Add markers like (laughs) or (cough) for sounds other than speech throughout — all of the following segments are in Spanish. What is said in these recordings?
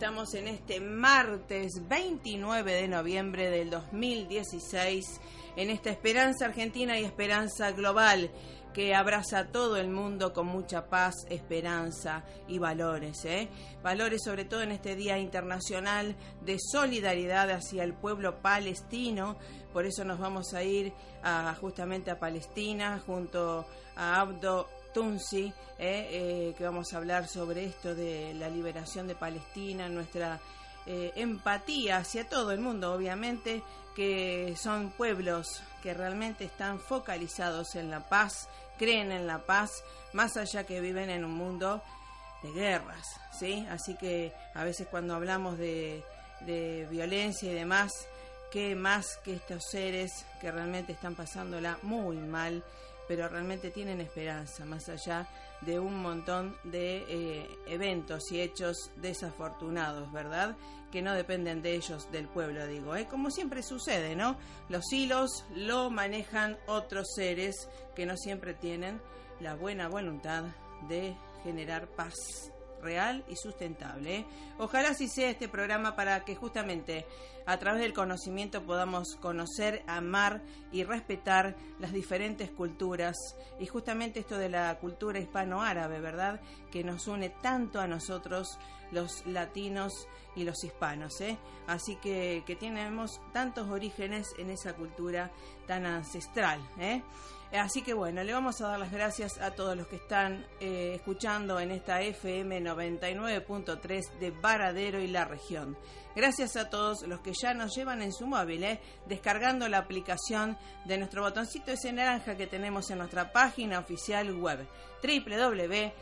Estamos en este martes 29 de noviembre del 2016, en esta esperanza argentina y esperanza global que abraza a todo el mundo con mucha paz, esperanza y valores. ¿eh? Valores sobre todo en este Día Internacional de Solidaridad hacia el pueblo palestino. Por eso nos vamos a ir justamente a Palestina junto a Abdo Tunsi, eh, eh, que vamos a hablar sobre esto de la liberación de Palestina, nuestra eh, empatía hacia todo el mundo, obviamente, que son pueblos que realmente están focalizados en la paz, creen en la paz, más allá que viven en un mundo de guerras, ¿sí? Así que a veces cuando hablamos de, de violencia y demás, qué más que estos seres que realmente están pasándola muy mal pero realmente tienen esperanza, más allá de un montón de eh, eventos y hechos desafortunados, ¿verdad? Que no dependen de ellos, del pueblo, digo. ¿eh? Como siempre sucede, ¿no? Los hilos lo manejan otros seres que no siempre tienen la buena voluntad de generar paz real y sustentable. ¿eh? Ojalá así sea este programa para que justamente a través del conocimiento podamos conocer, amar y respetar las diferentes culturas y justamente esto de la cultura hispano-árabe, ¿verdad? Que nos une tanto a nosotros los latinos y los hispanos, ¿eh? Así que, que tenemos tantos orígenes en esa cultura tan ancestral, ¿eh? Así que bueno, le vamos a dar las gracias a todos los que están eh, escuchando en esta FM 99.3 de Varadero y la región. Gracias a todos los que ya nos llevan en su móvil, eh, descargando la aplicación de nuestro botoncito ese naranja que tenemos en nuestra página oficial web www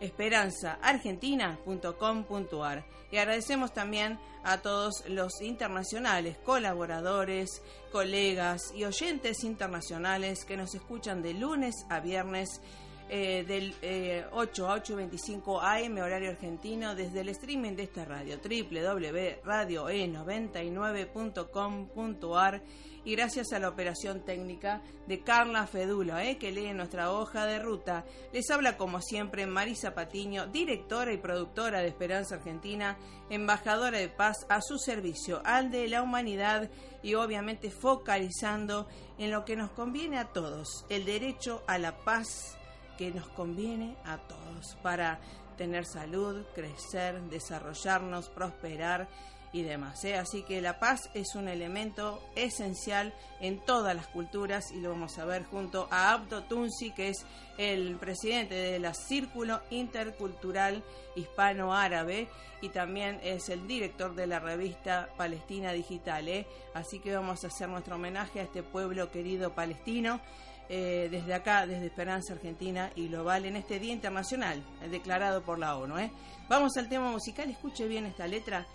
esperanzaargentina.com.ar. Y agradecemos también a todos los internacionales, colaboradores, colegas y oyentes internacionales que nos escuchan de lunes a viernes eh, del 8 eh, a 8.25 AM horario argentino desde el streaming de esta radio www.radioe99.com.ar y gracias a la operación técnica de Carla Fedulo, eh, que lee nuestra hoja de ruta. Les habla como siempre Marisa Patiño, directora y productora de Esperanza Argentina, embajadora de paz a su servicio, al de la humanidad y obviamente focalizando en lo que nos conviene a todos, el derecho a la paz que nos conviene a todos para tener salud, crecer, desarrollarnos, prosperar y demás. ¿eh? Así que la paz es un elemento esencial en todas las culturas y lo vamos a ver junto a Abdo Tunsi, que es el presidente de la Círculo Intercultural Hispano-Árabe y también es el director de la revista Palestina Digital. ¿eh? Así que vamos a hacer nuestro homenaje a este pueblo querido palestino eh, desde acá, desde Esperanza Argentina y Global, en este Día Internacional declarado por la ONU. ¿eh? Vamos al tema musical, escuche bien esta letra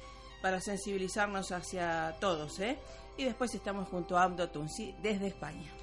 para sensibilizarnos hacia todos. ¿eh? Y después estamos junto a Abdo Tunsi desde España.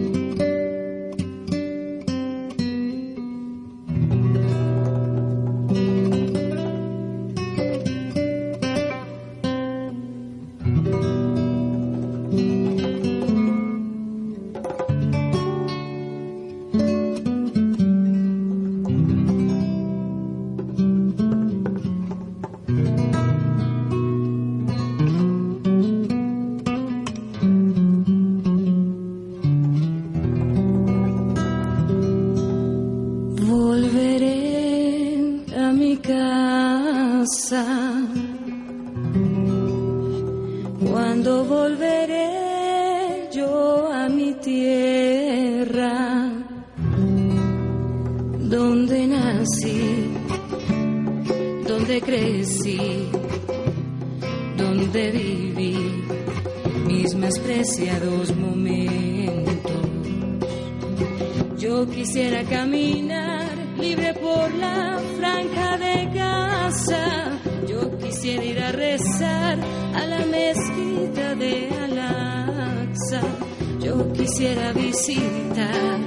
yo quisiera visitar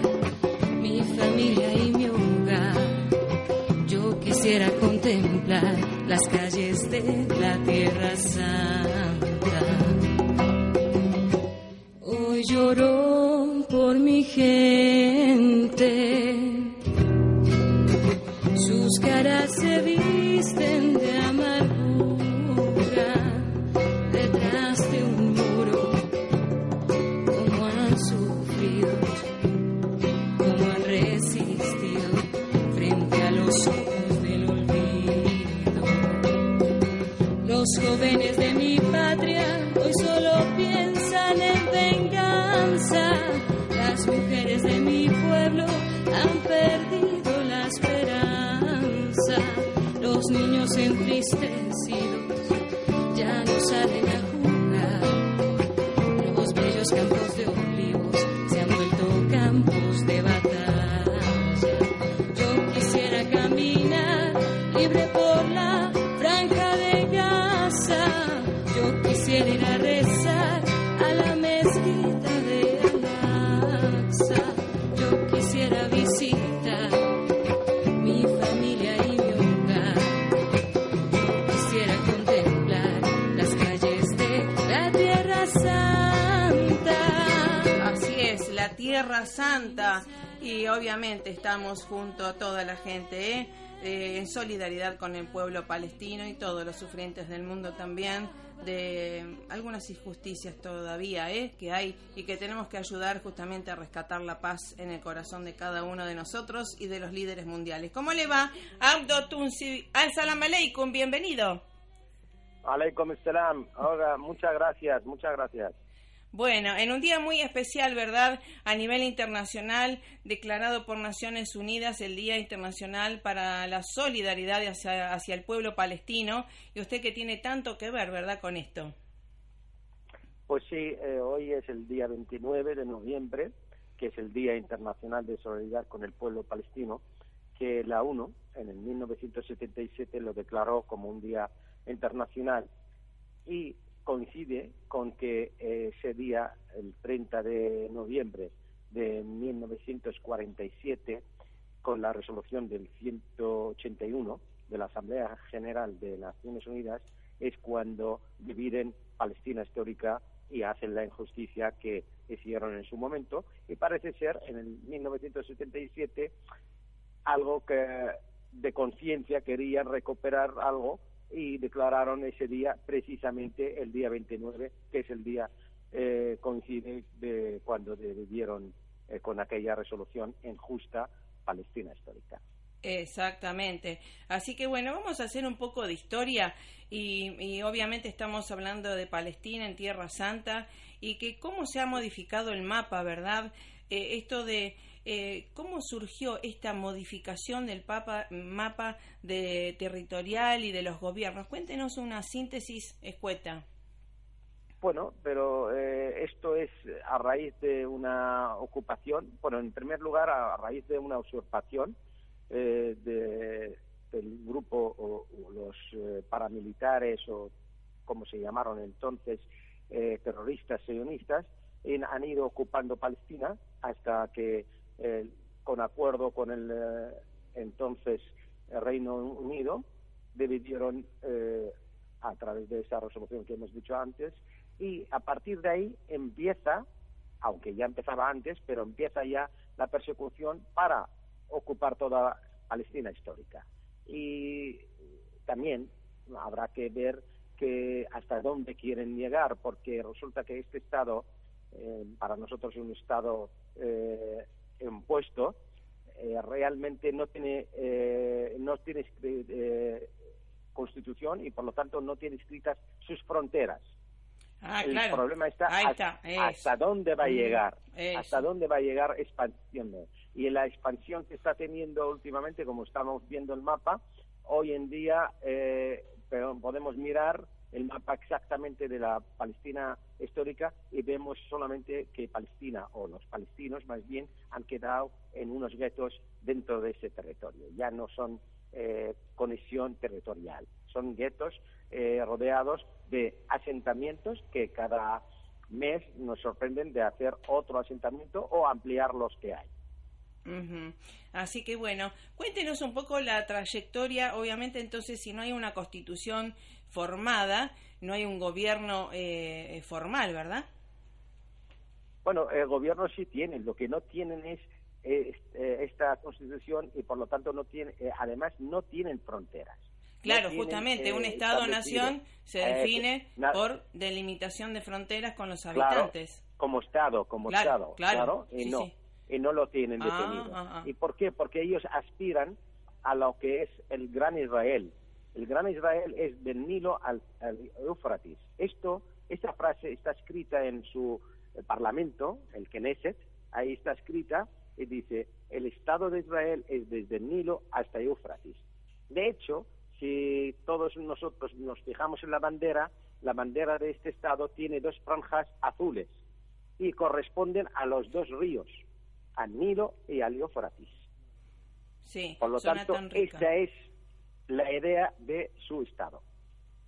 mi familia y mi hogar. Yo quisiera contemplar las calles de la tierra santa. Hoy lloró por mi gente, sus caras se visten nos entristecido. Estamos junto a toda la gente, ¿eh? Eh, en solidaridad con el pueblo palestino y todos los sufrientes del mundo también de algunas injusticias todavía ¿eh? que hay y que tenemos que ayudar justamente a rescatar la paz en el corazón de cada uno de nosotros y de los líderes mundiales. ¿Cómo le va? Abdo Tunsi, al-Salam aleikum, bienvenido. Aleikum salam. Ahora, muchas gracias, muchas gracias. Bueno, en un día muy especial, ¿verdad? A nivel internacional, declarado por Naciones Unidas el Día Internacional para la Solidaridad hacia, el pueblo palestino, y usted que tiene tanto que ver, ¿verdad?, con esto. Pues sí, eh, hoy es el día 29 de noviembre, que es el Día Internacional de Solidaridad con el Pueblo Palestino, que la ONU en el 1977 lo declaró como un día internacional y coincide con que eh, ese día, el 30 de noviembre de 1947, con la resolución del 181 de la Asamblea General de Naciones Unidas, es cuando dividen Palestina histórica y hacen la injusticia que hicieron en su momento. Y parece ser, en el 1977, algo que de conciencia querían recuperar algo y declararon ese día precisamente el día 29, que es el día eh, coincide de cuando vivieron eh, con aquella resolución en justa Palestina histórica. Exactamente. Así que bueno, vamos a hacer un poco de historia y, y, obviamente estamos hablando de Palestina en Tierra Santa y que cómo se ha modificado el mapa, ¿verdad? Eh, esto de eh, cómo surgió esta modificación del mapa de territorial y de los gobiernos. Cuéntenos una síntesis escueta. Bueno, pero eh, esto es a raíz de una ocupación, bueno, en primer lugar a raíz de una usurpación eh, de, del grupo o, los eh, paramilitares o como se llamaron entonces terroristas sionistas, han ido ocupando Palestina hasta que con acuerdo con el entonces Reino Unido dividieron a través de esa resolución que hemos dicho antes y a partir de ahí empieza, aunque ya empezaba antes, pero empieza ya la persecución para ocupar toda Palestina histórica. Y también habrá que ver que hasta dónde quieren llegar, porque resulta que este Estado, eh, para nosotros es un Estado eh, impuesto, eh, realmente no tiene, no tiene constitución y por lo tanto no tiene escritas sus fronteras. Ah, el problema está, hasta, dónde va a mm, llegar, hasta dónde va a llegar expansión. Y en la expansión que está teniendo últimamente, como estamos viendo el mapa, hoy en día eh, podemos mirar el mapa exactamente de la Palestina histórica y vemos solamente que Palestina, o los palestinos más bien, han quedado en unos guetos dentro de ese territorio. Ya no son eh, conexión territorial, son guetos eh, rodeados de asentamientos que cada mes nos sorprenden de hacer otro asentamiento o ampliar los que hay. Así que bueno, cuéntenos un poco la trayectoria. Obviamente, entonces, si no hay una constitución formada, no hay un gobierno eh, formal, ¿verdad? Bueno, el gobierno sí tiene. Lo que no tienen es eh, esta constitución y, por lo tanto, no tiene, además, no tienen fronteras. Claro, justamente, un eh, Estado-nación se eh, define por delimitación de fronteras con los habitantes. como Estado, como Estado, claro, y no, y no lo tienen ah, definido. Ah, ah. ¿Y por qué? Porque ellos aspiran a lo que es el Gran Israel. El Gran Israel es del Nilo al, Éufrates. Esto, esta frase está escrita en su eh, parlamento, el Knesset, ahí está escrita y dice, el Estado de Israel es desde el Nilo hasta Éufrates. De hecho, si todos nosotros nos fijamos en la bandera, la bandera de este estado tiene dos franjas azules y corresponden a los dos ríos, al Nilo y al Éufrates. Sí, Por lo tanto, esa es la idea de su estado.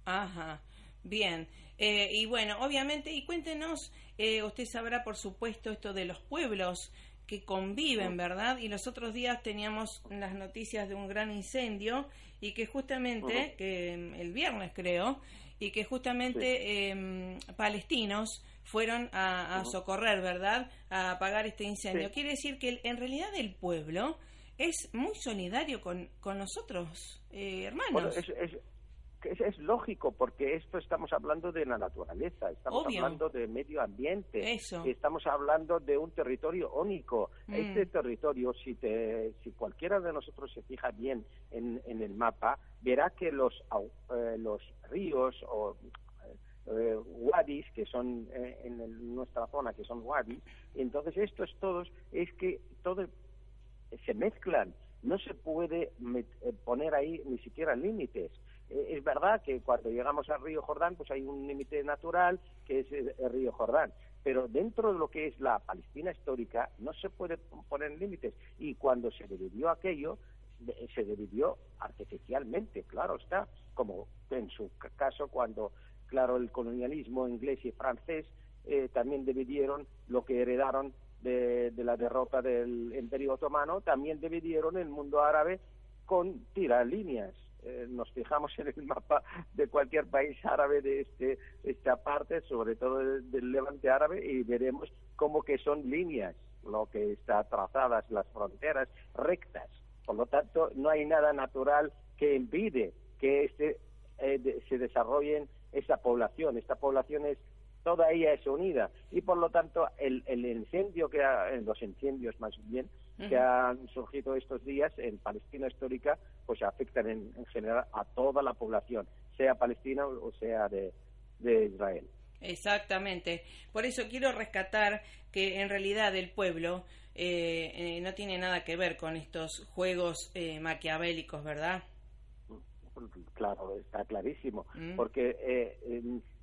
Ajá, bien. Eh, y bueno, obviamente, y cuéntenos, eh, usted sabrá por supuesto esto de los pueblos que conviven, ¿verdad? Y los otros días teníamos las noticias de un gran incendio y que justamente, que mm, el viernes creo, y que justamente em, palestinos fueron a, socorrer, ¿verdad? A apagar este incendio. Quiere decir que en realidad el pueblo es muy solidario con, con nosotros, eh, hermanos es, lógico porque esto estamos hablando de la naturaleza, estamos hablando de medio ambiente, estamos hablando de un territorio único. Mm. Este territorio, si, te, si cualquiera de nosotros se fija bien en, en el mapa, verá que los, eh, los ríos o eh, wadis, que son eh, en nuestra zona, que son wadis, entonces estos todos, es que todo se mezclan, no se puede poner ahí ni siquiera límites. Eh, es verdad que cuando llegamos al río Jordán, pues hay un límite natural que es el, río Jordán. Pero dentro de lo que es la Palestina histórica no se puede poner límites. Y cuando se dividió aquello, se dividió artificialmente, claro está, como en su caso cuando, claro, el colonialismo inglés y francés eh, también dividieron lo que heredaron de, la derrota del Imperio Otomano, también dividieron el mundo árabe con tiralíneas eh, nos fijamos en el mapa de cualquier país árabe de este, esta parte, sobre todo del, levante árabe, y veremos cómo que son líneas, lo que está trazadas, las fronteras rectas. Por lo tanto, no hay nada natural que impide que este, eh, se desarrollen esa población. Esta población es toda ella es unida y por lo tanto el, el incendio que ha, los incendios más bien que han surgido estos días en Palestina histórica pues afectan en, general a toda la población sea palestina o sea de, Israel Exactamente. Por eso quiero rescatar que en realidad el pueblo eh, eh, no tiene nada que ver con estos juegos eh, maquiavélicos, ¿verdad? Claro, está clarísimo. Mm. Porque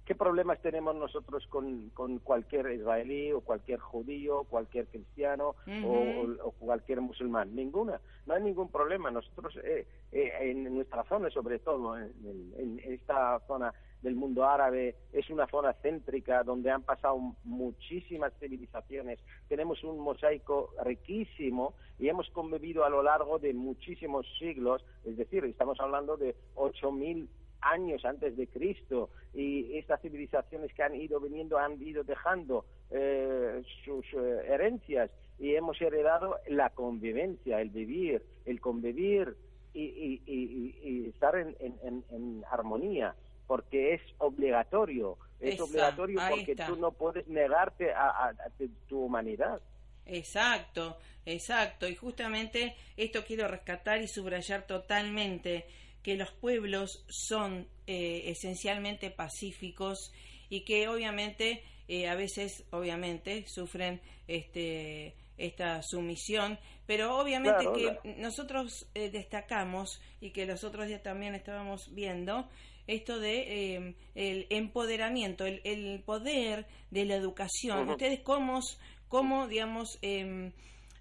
¿Qué problemas tenemos nosotros con, con cualquier israelí o cualquier judío, cualquier cristiano o, cualquier musulmán? Ninguna. No hay ningún problema. Nosotros eh, eh, en nuestra zona, sobre todo en, esta zona del mundo árabe, es una zona céntrica donde han pasado muchísimas civilizaciones. Tenemos un mosaico riquísimo y hemos convivido a lo largo de muchísimos siglos, es decir, estamos hablando de 8.000 años antes de Cristo y estas civilizaciones que han ido viniendo han ido dejando eh, sus eh, herencias y hemos heredado la convivencia, el vivir, el convivir y, estar en, armonía porque es obligatorio, es obligatorio porque tú no puedes negarte a, tu humanidad. Exacto, exacto. Y justamente esto quiero rescatar y subrayar totalmente que los pueblos son eh, esencialmente pacíficos y que obviamente eh, a veces obviamente sufren este esta sumisión, pero obviamente que nosotros eh, destacamos y que los otros días también estábamos viendo esto de el empoderamiento, el, poder de la educación. Ustedes cómo, cómo digamos, em,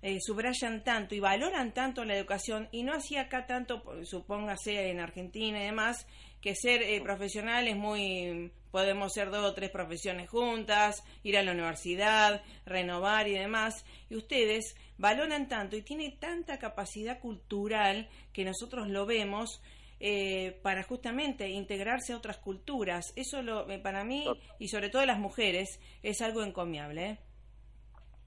eh, subrayan tanto y valoran tanto la educación y no hacía acá tanto, supóngase en Argentina y demás, que ser eh, profesional es muy, podemos ser dos o tres profesiones juntas, ir a la universidad, renovar y demás, y ustedes valoran tanto y tiene tanta capacidad cultural que nosotros lo vemos. Eh, para justamente integrarse a otras culturas. Eso lo, para mí y sobre todo las mujeres es algo encomiable. ¿eh?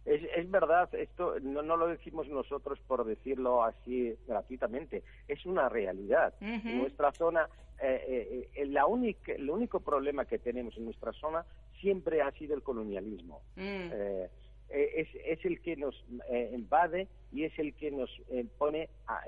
Es, es verdad, esto no, no, lo decimos nosotros por decirlo así gratuitamente, es una realidad. En nuestra zona, eh, eh, eh, la única, el único problema que tenemos en nuestra zona siempre ha sido el colonialismo. Mm. es, es el que nos invade y es el que nos pone a,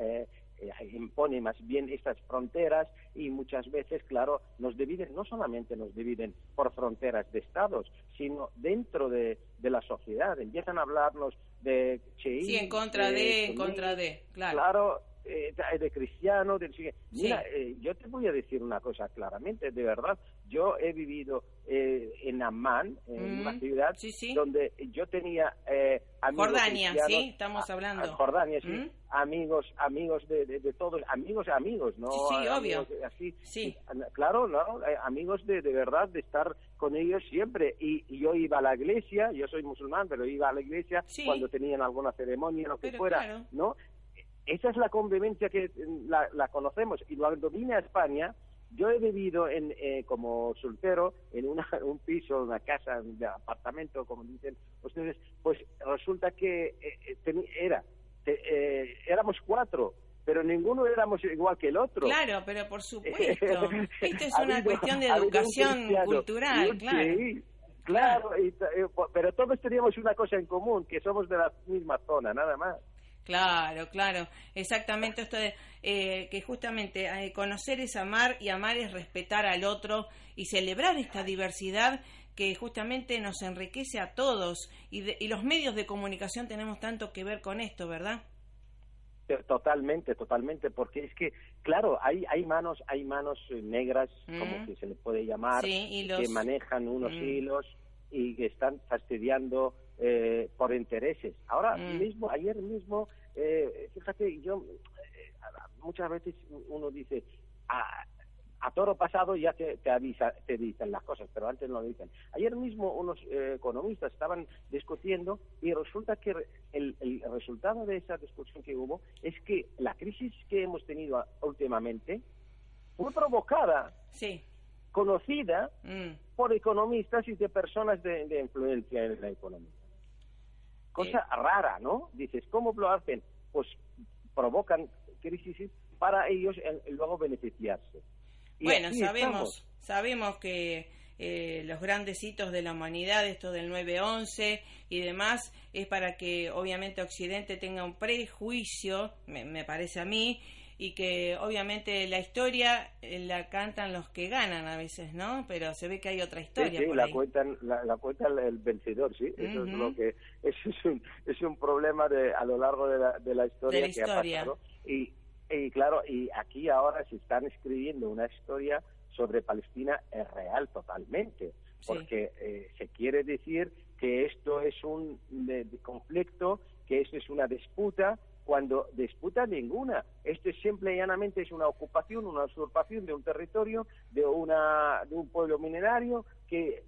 eh, impone más bien estas fronteras y muchas veces, claro, nos dividen, no solamente nos dividen por fronteras de estados, sino dentro de, la sociedad. Empiezan a hablarnos de Sí, en contra de, en contra de, claro. Claro, eh, de cristiano. De, mira, eh, yo te voy a decir una cosa claramente, de verdad. Yo he vivido eh, en Amman, en una ciudad donde yo tenía amigos Jordania, sí, estamos hablando. Jordania, sí. Amigos, amigos de, de, todos, amigos, amigos, ¿no? Sí, obvio. Así, sí. Claro, ¿no? amigos de, de verdad, de estar con ellos siempre. Y, yo iba a la iglesia, yo soy musulmán, pero iba a la iglesia cuando tenían alguna ceremonia, lo que fuera, ¿no? esa es la convivencia que mm, la, conocemos. Y cuando vine a España, yo he vivido en, eh, como soltero en una, (laughs) un piso, una casa, un apartamento, como dicen ustedes, pues resulta que eh, eh, era, éramos cuatro, pero ninguno éramos igual que el otro. Claro, pero por supuesto. (laughs) Esto es una cuestión de educación cultural, claro. Sí, claro, pero todos teníamos una cosa en común, que somos de la misma zona, nada más. Claro, claro, exactamente esto de eh, que justamente eh, conocer es amar y amar es respetar al otro y celebrar esta diversidad que justamente nos enriquece a todos y, y los medios de comunicación tenemos tanto que ver con esto, ¿verdad? Totalmente, totalmente, porque es que, claro, hay, hay manos, hay manos eh, negras, como mm. que se le puede llamar, que manejan unos mm. hilos y que están fastidiando eh, por intereses. Ahora mm. mismo, ayer mismo, eh, fíjate, yo eh, muchas veces uno dice, a, toro pasado ya te, te, avisa, te dicen las cosas, pero antes no lo dicen. Ayer mismo unos economistas estaban discutiendo y resulta que el, el, resultado de esa discusión que hubo es que la crisis que hemos tenido últimamente fue provocada sí conocida mm. por economistas y de personas de, de, influencia en la economía cosa rara, ¿no? Dices, ¿cómo lo hacen? Pues provocan crisis para ellos luego beneficiarse. bueno, sabemos, sabemos que eh, los grandes hitos de la humanidad, esto del 9-11 y demás, es para que obviamente Occidente tenga un prejuicio, me parece a mí, y que obviamente la historia eh, la cantan los que ganan a veces, ¿no? Pero se ve que hay otra historia. Sí, la, Cuentan, la, cuenta el vencedor, sí. Eso es lo que (laughs) eso es un, es un problema de, a lo largo de la, de la historia que ha pasado. Y, Y claro, y aquí ahora se están escribiendo una historia sobre Palestina es real totalmente, porque eh, se quiere decir que esto es un conflicto, que esto es una disputa, cuando disputa ninguna. Esto es simple y llanamente es una ocupación, una usurpación de un territorio, de, una, de un pueblo minerario que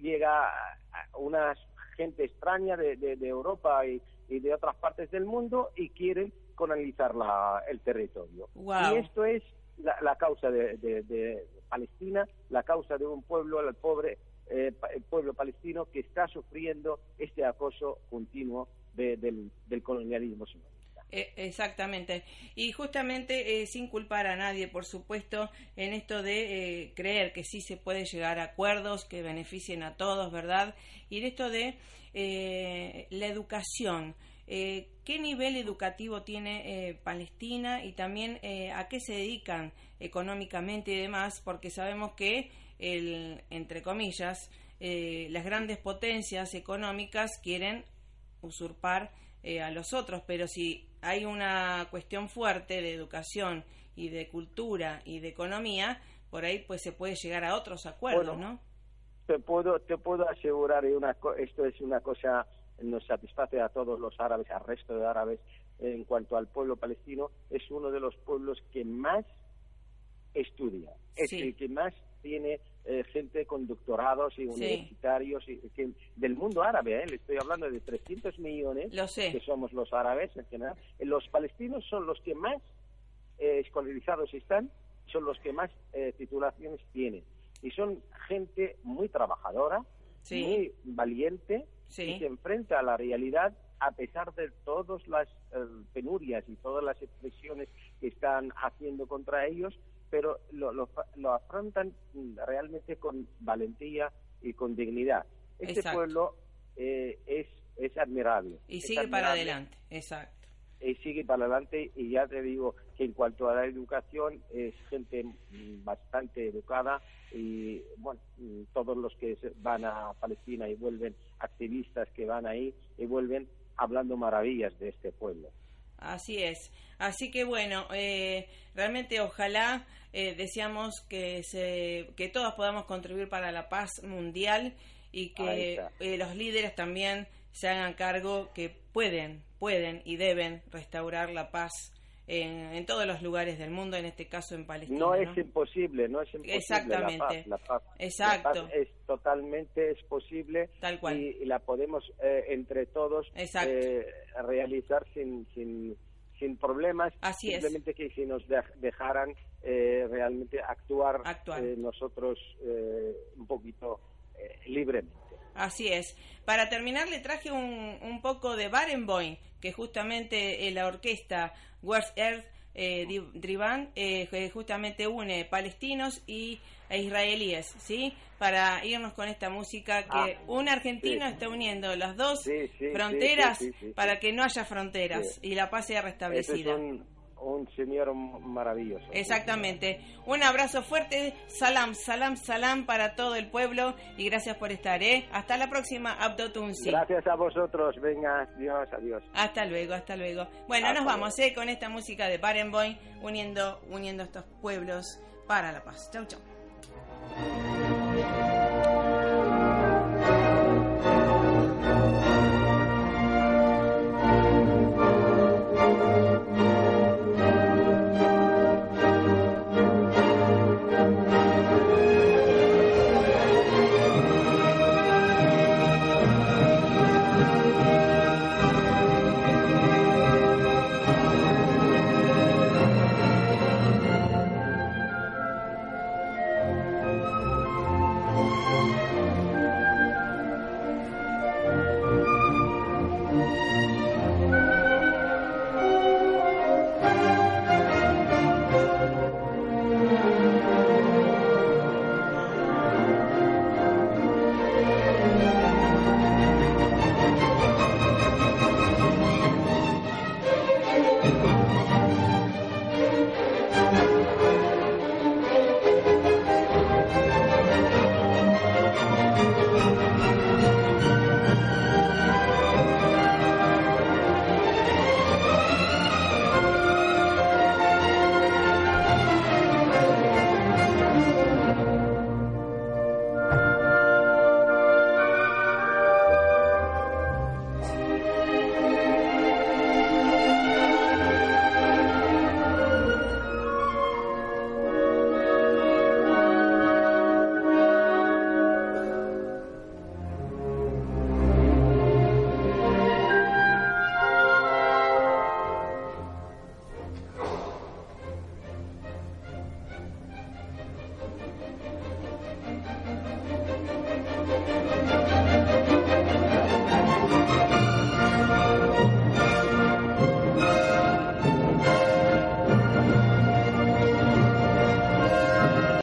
llega a una gente extraña de, de, Europa y, de otras partes del mundo y quieren colonizar la, el territorio. Y esto es la, causa de, Palestina, la causa de un pueblo, el pobre eh, el pueblo palestino que está sufriendo este acoso continuo del, del colonialismo e, exactamente. Y justamente eh, sin culpar a nadie, por supuesto, en esto de eh, creer que sí se puede llegar a acuerdos que beneficien a todos, ¿verdad? Y en esto de eh, la educación. ¿Qué nivel educativo tiene Palestina y también a qué se dedican económicamente y demás? Porque sabemos que, el, entre comillas, las grandes potencias económicas quieren usurpar a los otros, pero si hay una cuestión fuerte de educación y de cultura y de economía, por ahí pues se puede llegar a otros acuerdos, ¿no? Te puedo, te puedo asegurar, una, esto es una cosa, nos satisface a todos los árabes, al resto de árabes, en cuanto al pueblo palestino, es uno de los pueblos que más estudia, es el que más tiene eh, gente con doctorados y universitarios y, del mundo árabe, ¿eh? le estoy hablando de 300 millones que somos los árabes en general. Los palestinos son los que más eh, escolarizados están, son los que más eh, titulaciones tienen. Y son gente muy trabajadora, muy valiente, y se enfrenta a la realidad a pesar de todas las penurias y todas las expresiones que están haciendo contra ellos, pero lo, lo, afrontan realmente con valentía y con dignidad. Este pueblo eh, es, es admirable. Y sigue para adelante, exacto. Y sigue para adelante y ya te digo que en cuanto a la educación es gente bastante educada y bueno, todos los que van a Palestina y vuelven activistas que van ahí y vuelven hablando maravillas de este pueblo. Así es. Así que bueno, eh, realmente ojalá eh, deseamos que, se, que todos podamos contribuir para la paz mundial y que eh, los líderes también se hagan cargo que pueden, pueden y deben restaurar la paz en, todos los lugares del mundo, en este caso en Palestina. No, es imposible, no es imposible. Exactamente. La paz, Exacto. es totalmente es posible Tal cual. Y, la podemos eh, entre todos eh, realizar sin, sin, sin problemas. Así Simplemente que si nos dejaran eh, realmente actuar, actuar. nosotros un poquito libremente. Así es. Para terminar, le traje un, un poco de Barenboim, que justamente la orquesta Where's Earth eh, Drivan eh, justamente une palestinos y e israelíes, ¿sí? Para irnos con esta música que ah, un argentino está uniendo las dos fronteras para que no haya fronteras y la paz sea restablecida un señor maravilloso. Exactamente. Un abrazo fuerte, salam, salam, salam para todo el pueblo y gracias por estar, ¿eh? Hasta la próxima, Abdotunsi. Gracias a vosotros, venga, adiós, adiós. Hasta luego, hasta luego. Bueno, nos vamos, ¿eh? Con esta música de Barenboim, uniendo, uniendo estos pueblos para la paz. Chau, chau.